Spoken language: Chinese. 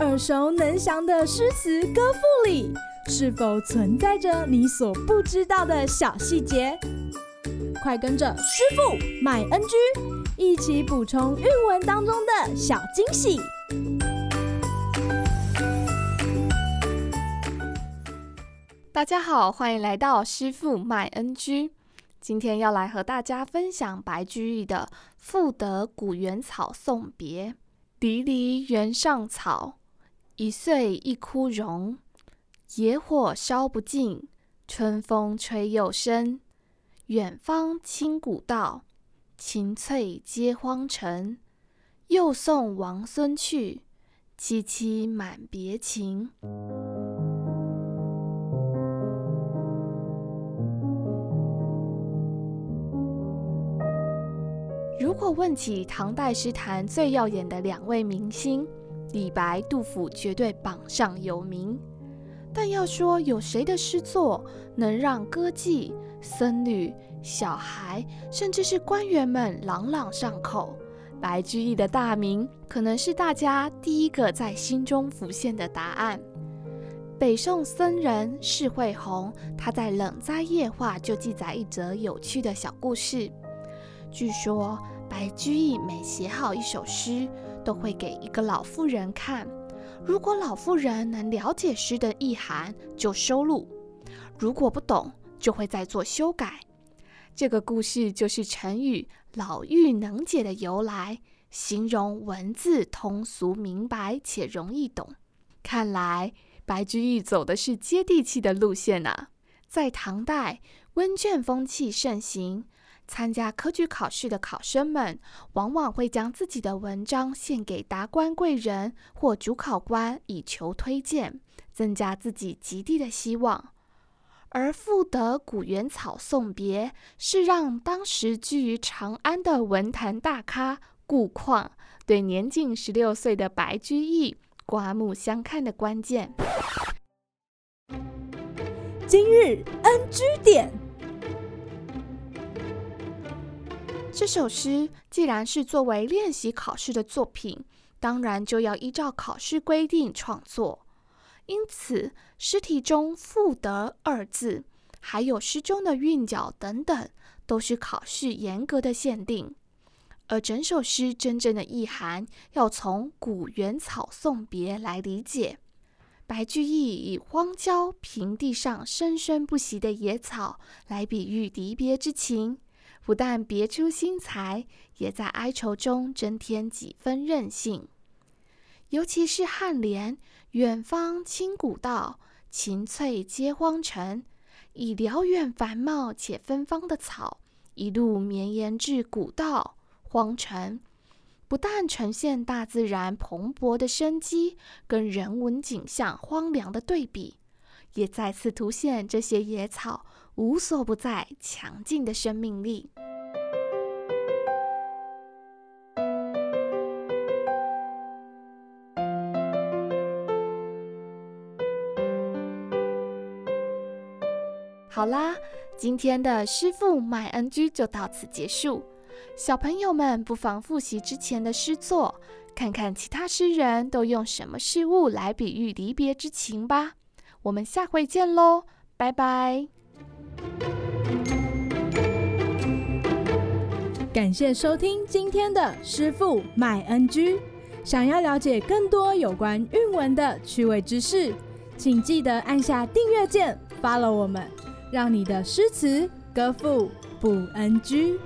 耳熟能详的诗词歌赋里，是否存在着你所不知道的小细节？快跟着师傅麦恩居一起补充韵文当中的小惊喜！大家好，欢迎来到师傅麦恩居。今天要来和大家分享白居易的《赋得古原草送别》：离离原上草，一岁一枯荣。野火烧不尽，春风吹又生。远芳侵古道，晴翠接荒城。又送王孙去，萋萋满别情。如果问起唐代诗坛最耀眼的两位明星，李白、杜甫绝对榜上有名。但要说有谁的诗作能让歌妓、僧侣、小孩，甚至是官员们朗朗上口，白居易的大名可能是大家第一个在心中浮现的答案。北宋僧人释惠弘，他在《冷斋夜话》就记载一则有趣的小故事。据说白居易每写好一首诗，都会给一个老妇人看。如果老妇人能了解诗的意涵，就收录；如果不懂，就会再做修改。这个故事就是成语“老妪能解”的由来，形容文字通俗明白且容易懂。看来白居易走的是接地气的路线啊！在唐代，温卷风气盛行。参加科举考试的考生们，往往会将自己的文章献给达官贵人或主考官，以求推荐，增加自己及第的希望。而赋得古原草送别，是让当时居于长安的文坛大咖顾况，对年仅十六岁的白居易刮目相看的关键。今日 NG 点。这首诗既然是作为练习考试的作品，当然就要依照考试规定创作。因此，诗题中“赋得”二字，还有诗中的韵脚等等，都是考试严格的限定。而整首诗真正的意涵，要从“古原草送别”来理解。白居易以荒郊平地上生生不息的野草，来比喻离别之情。不但别出心裁，也在哀愁中增添几分任性。尤其是颔联“远芳侵古道，晴翠接荒城”，以辽远繁茂且芬芳的草，一路绵延至古道、荒城，不但呈现大自然蓬勃的生机，跟人文景象荒凉的对比，也再次凸显这些野草无所不在、强劲的生命力。好啦，今天的师傅麦恩居就到此结束。小朋友们不妨复习之前的诗作，看看其他诗人都用什么事物来比喻离别之情吧。我们下回见喽！拜拜！感谢收听今天的师傅麦恩居。想要了解更多有关韵文的趣味知识，请记得按下订阅键，follow 我们，让你的诗词歌赋不 NG。